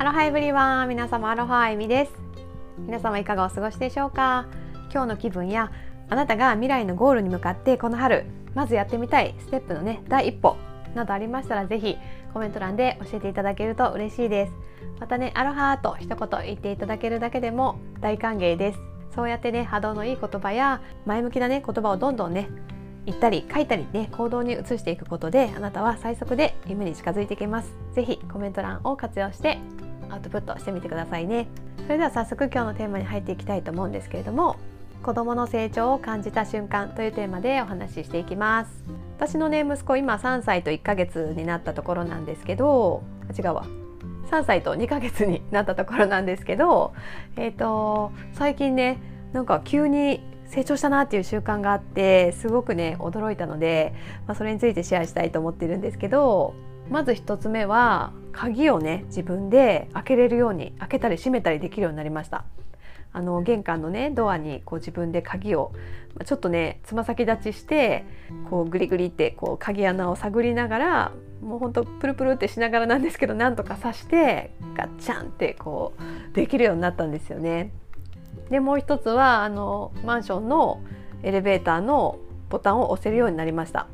アロハエブリワン皆様アロハエミです。皆様いかがお過ごしでしょうか？今日の気分やあなたが未来のゴールに向かってこの春まずやってみたいステップのね第一歩などありましたらぜひコメント欄で教えていただけると嬉しいです。またねアロハと一言言っていただけるだけでも大歓迎です。そうやってね波動のいい言葉や前向きなね言葉をどんどんね言ったり書いたりね行動に移していくことであなたは最速で夢に近づいていけます。ぜひコメント欄を活用してアウトプットしてみてくださいね。それでは早速今日のテーマに入っていきたいと思うんですけれども子供の成長を感じた瞬間というテーマでお話ししていきます。私のね息子今3歳と1ヶ月になったところなんですけど違うわ。3歳と2ヶ月になったところなんですけどえっ、ー、と最近ねなんか急に成長したなっていう習慣があってすごくね驚いたので、まあ、それについてシェアしたいと思ってるんですけどまず1つ目は鍵をね自分で開けれるように開けたり閉めたりできるようになりました。あの玄関のねドアにこう自分で鍵をちょっとねつま先立ちしてこうグリグリってこう鍵穴を探りながらもうほんとプルプルってしながらなんですけどなんとか刺してガッチャンってこうできるようになったんですよね。でもう一つはあのマンションのエレベーターのボタンを押せるようになりました。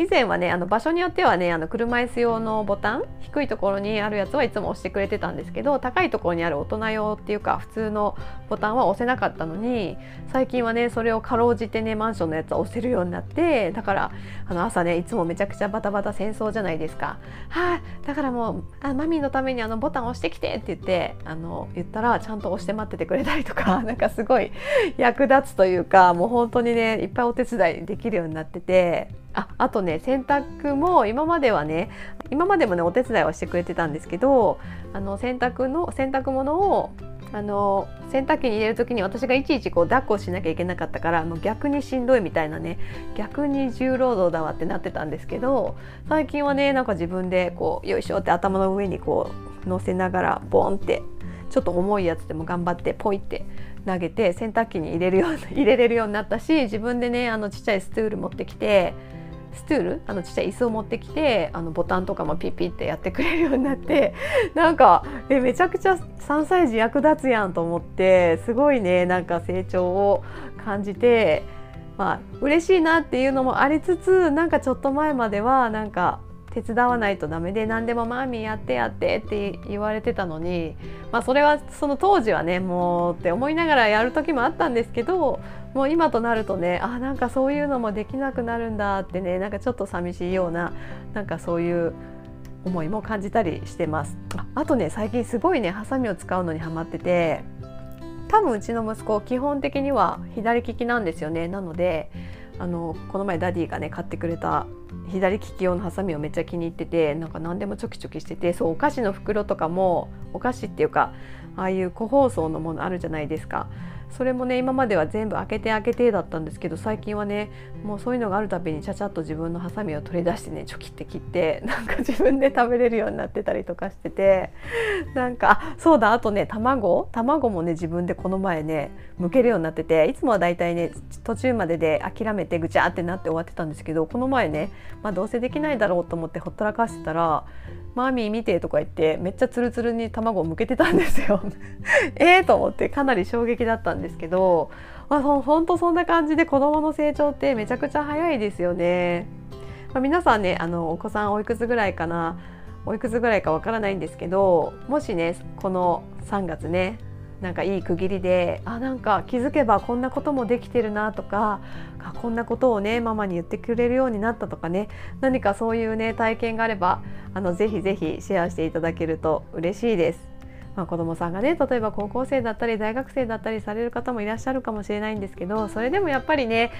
以前はねあの場所によってはねあの車椅子用のボタン低いところにあるやつはいつも押してくれてたんですけど高いところにある大人用っていうか普通のボタンは押せなかったのに最近はねそれをかろうじてねマンションのやつは押せるようになってだからあの朝ねいつもめちゃくちゃバタバタ戦争じゃないですか。は、あ、だからもうあマミーのためにあのボタン押してきてって言ってあの言ったらちゃんと押して待っててくれたりとか なんかすごい役立つというかもう本当にねいっぱいお手伝いできるようになっててああとね洗濯も今まではね今までもねお手伝いはしてくれてたんですけどあの洗濯の洗濯物をあの洗濯機に入れる時に私がいちいちこう抱っこしなきゃいけなかったからもう逆にしんどいみたいなね逆に重労働だわってなってたんですけど最近はねなんか自分でこうよいしょって頭の上にこう乗せながらボンってちょっと重いやつでも頑張ってポイって投げて洗濯機に入れるよう入れれるようになったし自分でねあのちっちゃいスツール持ってきてストゥール？あのちっちゃい椅子を持ってきてあのボタンとかもピッピッてやってくれるようになって なんかえめちゃくちゃ3歳児役立つやんと思ってすごいねなんか成長を感じてまあ嬉しいなっていうのもありつつなんかちょっと前まではなんか手伝わないとダメで何でもマーミーやってやってって言われてたのに、まあ、それはその当時はねもうって思いながらやる時もあったんですけどもう今となるとねあなんかそういうのもできなくなるんだってねなんかちょっと寂しいようななんかそういう思いも感じたりしてます。ああとね最近すごいねハサミを使うのにハマってて多分うちの息子基本的には左利きなんですよね。なのであのこの前ダディがね買ってくれた左利き用のハサミをめっちゃ気に入っててなんか何でもチョキチョキしててそうお菓子の袋とかもお菓子っていうかああいう個包装のものあるじゃないですか。それもね今までは全部開けて開けてだったんですけど最近はねもうそういうのがあるたびにちゃちゃっと自分のハサミを取り出してねチョキって切って なんか自分で食べれるようになってたりとかしててなんかそうだあとね卵？卵もね自分でこの前ね剥けるようになってていつもはだいたいね途中までで諦めてぐちゃってなって終わってたんですけどこの前ね、まあ、どうせできないだろうと思ってほったらかしてたらマーミー見てとか言ってめっちゃツルツルに卵を向けてたんですよ ええと思ってかなり衝撃だったんですけど、まあ、そほんとそんな感じで子どもの成長ってめちゃくちゃ早いですよね。まあ、皆さんねあのお子さんおいくつぐらいかなおいくつぐらいかわからないんですけどもしねこの3月ねなんかいい区切りであなんか気づけばこんなこともできてるなとかこんなことをねママに言ってくれるようになったとかね何かそういうね体験があればあのぜひぜひシェアしていただけると嬉しいです。まあ、子どもさんがね例えば高校生だったり大学生だったりされる方もいらっしゃるかもしれないんですけどそれでもやっぱりね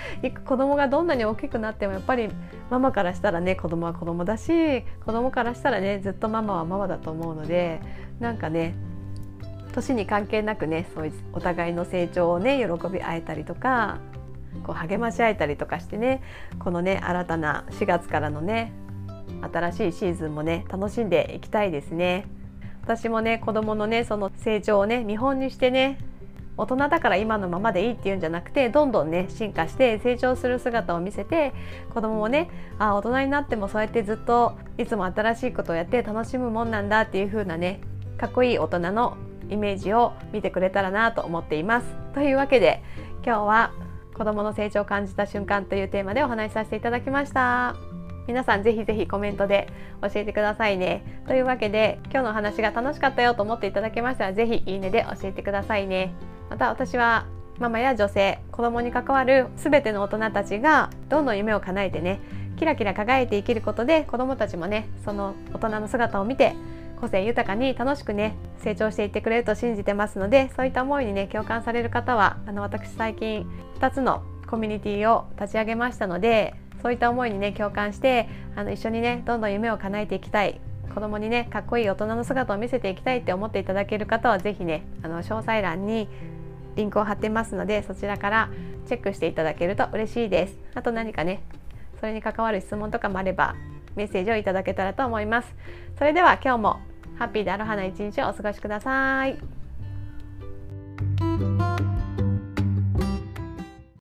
子どもがどんなに大きくなってもやっぱりママからしたらね子どもは子どもだし子どもからしたらねずっとママはママだと思うのでなんかね年に関係なくねそういうお互いの成長をね喜び合えたりとかこう励まし合えたりとかしてねこのね新たな4月からのね新しいシーズンもね楽しんでいきたいですね。私もね子供のねその成長をね見本にしてね大人だから今のままでいいっていうんじゃなくてどんどんね進化して成長する姿を見せて子供もねあ大人になってもそうやってずっといつも新しいことをやって楽しむもんなんだっていう風なねかっこいい大人のイメージを見てくれたらなと思っています。というわけで今日は子どもの成長を感じた瞬間というテーマでお話しさせていただきました。皆さんぜひぜひコメントで教えてくださいね。というわけで今日の話が楽しかったよと思っていただけましたらぜひいいねで教えてくださいね。また私はママや女性子供に関わる全ての大人たちがどんどん夢を叶えてねキラキラ輝いて生きることで子供たちもねその大人の姿を見て個性豊かに楽しくね成長していってくれると信じてますのでそういった思いにね共感される方はあの私最近2つのコミュニティを立ち上げましたのでそういった思いにね共感してあの一緒にねどんどん夢を叶えていきたい。子供にねかっこいい大人の姿を見せていきたいって思っていただける方は是非ねあの詳細欄にリンクを貼ってますのでそちらからチェックしていただけると嬉しいです。あと何かねそれに関わる質問とかもあればメッセージをいただけたらと思います。それでは今日もハッピーでアロハな一日をお過ごしください。